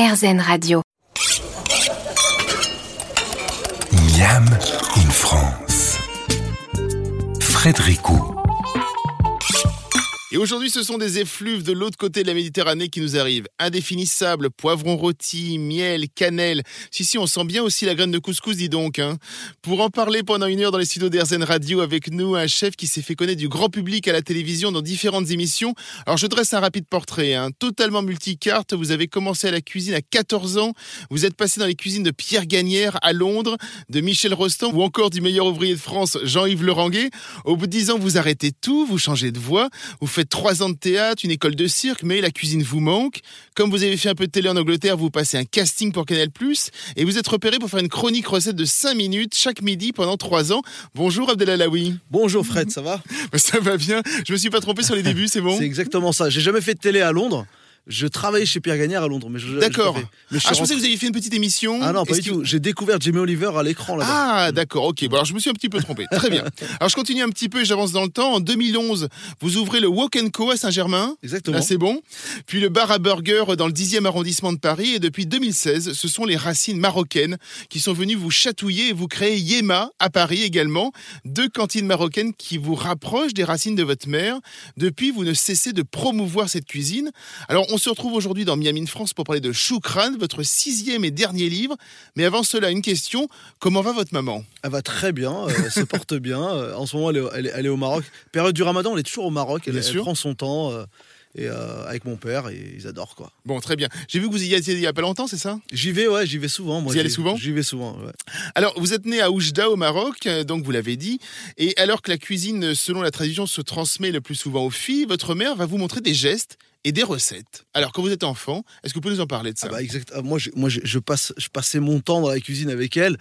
RZN Radio. Miam in France. Frédéricot. Et aujourd'hui, ce sont des effluves de l'autre côté de la Méditerranée qui nous arrivent. Indéfinissables, poivrons rôtis, miel, cannelle. Si, si, on sent bien aussi la graine de couscous, dis donc. Hein. Pour en parler pendant une heure dans les studios d'Airzen Radio avec nous, un chef qui s'est fait connaître du grand public à la télévision dans différentes émissions. Alors, je dresse un rapide portrait. Hein. Totalement multicarte. Vous avez commencé à la cuisine à 14 ans. Vous êtes passé dans les cuisines de Pierre Gagnère à Londres, de Michel Rostand ou encore du meilleur ouvrier de France, Jean-Yves Leranguet. Au bout de 10 ans, vous arrêtez tout, vous changez de voix, vous faites trois ans de théâtre, une école de cirque, mais la cuisine vous manque. Comme vous avez fait un peu de télé en Angleterre, vous passez un casting pour Canal+, et vous êtes repéré pour faire une chronique recette de 5 minutes chaque midi pendant trois ans. Bonjour Abdelalaoui. Bonjour Fred, ça va Ça va bien. Je me suis pas trompé sur les débuts, c'est bon C'est exactement ça. J'ai jamais fait de télé à Londres. Je travaillais chez Pierre Gagnère à Londres, mais je. D'accord. je- je Ah, je pensais que vous aviez fait une petite émission. Ah non, pas du tout. J'ai découvert Jamie Oliver à l'écran là-bas. Ah, d'accord, ok. Bon, alors je me suis un petit peu trompé. Très bien. Alors je continue un petit peu et j'avance dans le temps. En 2011, vous ouvrez le Walk Co à Saint-Germain. Exactement. Là, c'est bon. Puis le bar à burger dans le 10e arrondissement de Paris. Et depuis 2016, ce sont les racines marocaines qui sont venues vous chatouiller et vous créer Yema à Paris également. Deux cantines marocaines qui vous rapprochent des racines de votre mère. Depuis, vous ne cessez de promouvoir cette cuisine. Alors, on se retrouve aujourd'hui dans Miami France pour parler de Choukran, votre sixième et dernier livre. Mais avant cela, une question. Comment va votre maman? Elle va très bien, euh, elle se porte bien. Euh, En ce moment, elle est, elle est- elle est au Maroc. Période du Ramadan, elle est toujours au Maroc. Elle, prend son temps. euh, et euh, avec mon père, et ils adorent quoi. Bon, très bien. J'ai vu que vous y étiez il y a pas longtemps, c'est ça? J'y vais, ouais, j'y vais souvent. Moi, Vous y allez souvent? J'y vais souvent, ouais. Alors, vous êtes né à Oujda, au Maroc, donc vous l'avez dit. Et alors que la cuisine, selon la tradition, se transmet le plus souvent aux filles, votre mère va vous montrer des gestes et des recettes. Alors, quand vous êtes enfant, est-ce que vous pouvez nous en parler de ça? Ah bah. Ah, Moi, je passe, je passais mon temps dans la cuisine avec elle.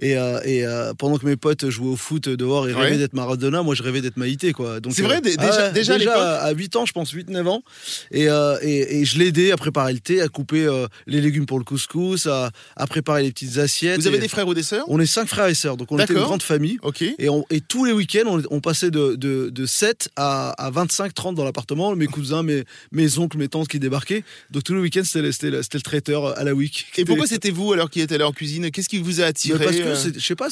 Et, euh, et euh, pendant que mes potes jouaient au foot dehors et Ouais. rêvaient d'être Maradona, moi je rêvais d'être Maïté. quoi. Donc, C'est vrai, dé- déjà- ouais, déjà à l'époque à 8 ans, je pense, 8-9 ans. Et, euh, et, et je l'aidais à préparer le thé, à couper euh, les légumes pour le couscous, à, à préparer les petites assiettes. Vous avez des frères ou des sœurs? On est cinq frères et sœurs, donc on était une grande famille. Et, on- et tous les week-ends, on, on passait de, de, de 7 à, à 25, 30 dans l'appartement. Mes cousins, mes, mes oncles, mes tantes qui débarquaient. Donc tous les week-ends, c'était le, c'était le- c'était le traiteur à la week. Et pourquoi c'était vous alors qui étiez allé en cuisine? Qu'est-ce qui vous a attiré? Que, euh je sais pas,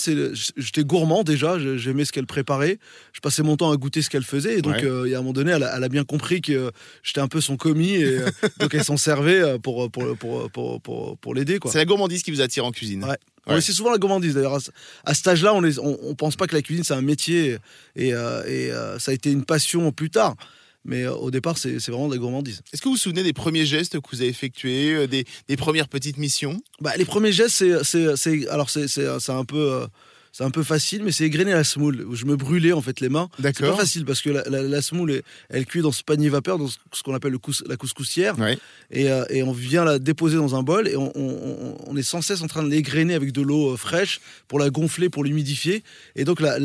j'étais gourmand déjà, j'aimais ce qu'elle préparait, je passais mon temps à goûter ce qu'elle faisait, et donc Ouais. euh, il y a un moment donné, elle a, elle a bien compris que euh, j'étais un peu son commis, et euh, donc elle s'en servait pour, pour, pour, pour, pour, pour l'aider. C'est la gourmandise qui vous attire en cuisine. Ouais. C'est souvent la gourmandise d'ailleurs. À, ce- à cet âge-là, on, les- on, on pense pas que la cuisine c'est un métier, et, et ça a été une passion plus tard. Mais euh, au départ, c'est vraiment de la gourmandise. Est-ce que vous vous souvenez des premiers gestes que vous avez effectués, euh, des, des premières petites missions? Bah, les premiers gestes, c'est, alors c'est, c'est, c'est un peu, euh, c'est un peu facile, mais c'est égrener la semoule. où Je me brûlais en fait les mains. C'est pas D'accord. facile parce que la, la- la semoule, est- elle cuit dans ce panier vapeur, dans ce ce qu'on appelle le cous- la couscoussière, Ouais. et, euh, et on vient la déposer dans un bol et on, on- on- on est sans cesse en train de l'égrener avec de l'eau euh, fraîche pour la gonfler, pour l'humidifier. Et donc la,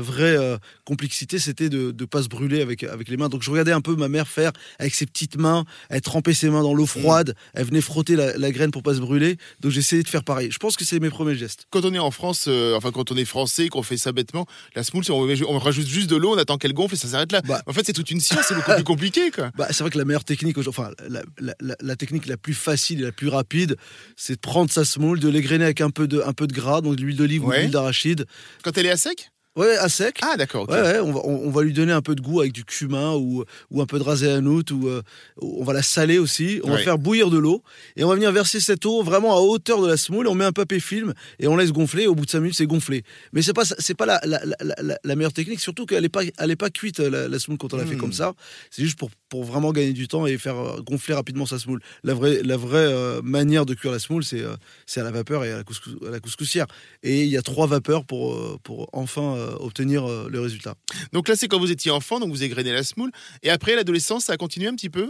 vraie euh, complexité, c'était de ne pas se brûler avec, avec les mains. Donc je regardais un peu ma mère faire avec ses petites mains, elle trempait ses mains dans l'eau froide, elle venait frotter la, graine pour pas se brûler. Donc j'essayais de faire pareil. Je pense que c'est mes premiers gestes. Quand on est en France, enfin quand on est français, qu'on fait ça bêtement, la semoule, on, on rajoute juste de l'eau, on attend qu'elle gonfle et ça s'arrête là. Bah. En fait, c'est toute une science, c'est beaucoup plus compliqué, quoi. Bah, c'est vrai que la meilleure technique, enfin, la, la- la- la technique la plus facile et la plus rapide, c'est de prendre sa semoule, de l'égrener avec un peu de, un peu de gras, donc de l'huile d'olive ou de l'huile d'arachide. Quand elle est à sec? Ouais, à sec. Ah, d'accord. Ouais, ouais, on va, on, on va lui donner un peu de goût avec du cumin ou, ou un peu de rasé hanout ou euh, on va la saler aussi. On va faire bouillir de l'eau et on va venir verser cette eau vraiment à hauteur de la semoule. On met un papier film et on laisse gonfler. Et au bout de 5 minutes, c'est gonflé. Mais c'est pas c'est pas la, la, la, la- la meilleure technique, surtout qu'elle est pas elle est pas cuite la, la semoule quand on la fait Hmm. comme ça. C'est juste pour, pour vraiment gagner du temps et faire euh, gonfler rapidement sa semoule. La vraie la vraie euh, manière de cuire la semoule, c'est euh, c'est à la vapeur et à la, couscous- couscoussière. Et il y a trois vapeurs pour pour enfin obtenir le résultat. Donc là, c'est quand vous étiez enfant, donc vous égrenez la semoule. Et après, l'adolescence, ça a continué un petit peu?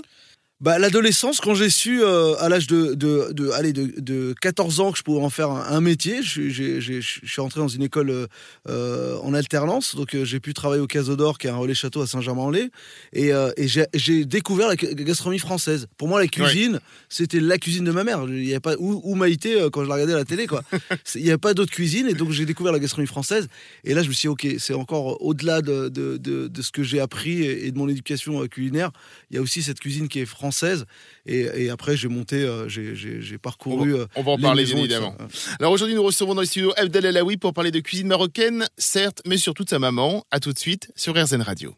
Bah, l'adolescence, quand j'ai su euh, à l'âge de, de, de, allez, de, de 14 ans que je pouvais en faire un, un métier, je, je suis rentré dans une école euh, euh, en alternance, donc euh, j'ai pu travailler au Caso d'Or, qui est un relais château à Saint-Germain-en-Laye, et, et j'ai- j'ai découvert la ga- gastronomie française. Pour moi, la cuisine, c'était la cuisine de ma mère. Il y avait pas ou, ou Maïté quand je la regardais à la télé, quoi. Il n'y avait pas d'autre cuisine, et donc j'ai découvert la gastronomie française. Et là, je me suis dit, ok, c'est encore au-delà de, de, de, de ce que j'ai appris et, de mon éducation culinaire. Il y a aussi cette cuisine qui est française française. Et, après, j'ai monté, j'ai parcouru. On va, en parler bien évidemment. Alors aujourd'hui, nous recevons dans les studios Abdel Alaoui pour parler de cuisine marocaine, certes, mais surtout de sa maman. À tout de suite sur RZN Radio.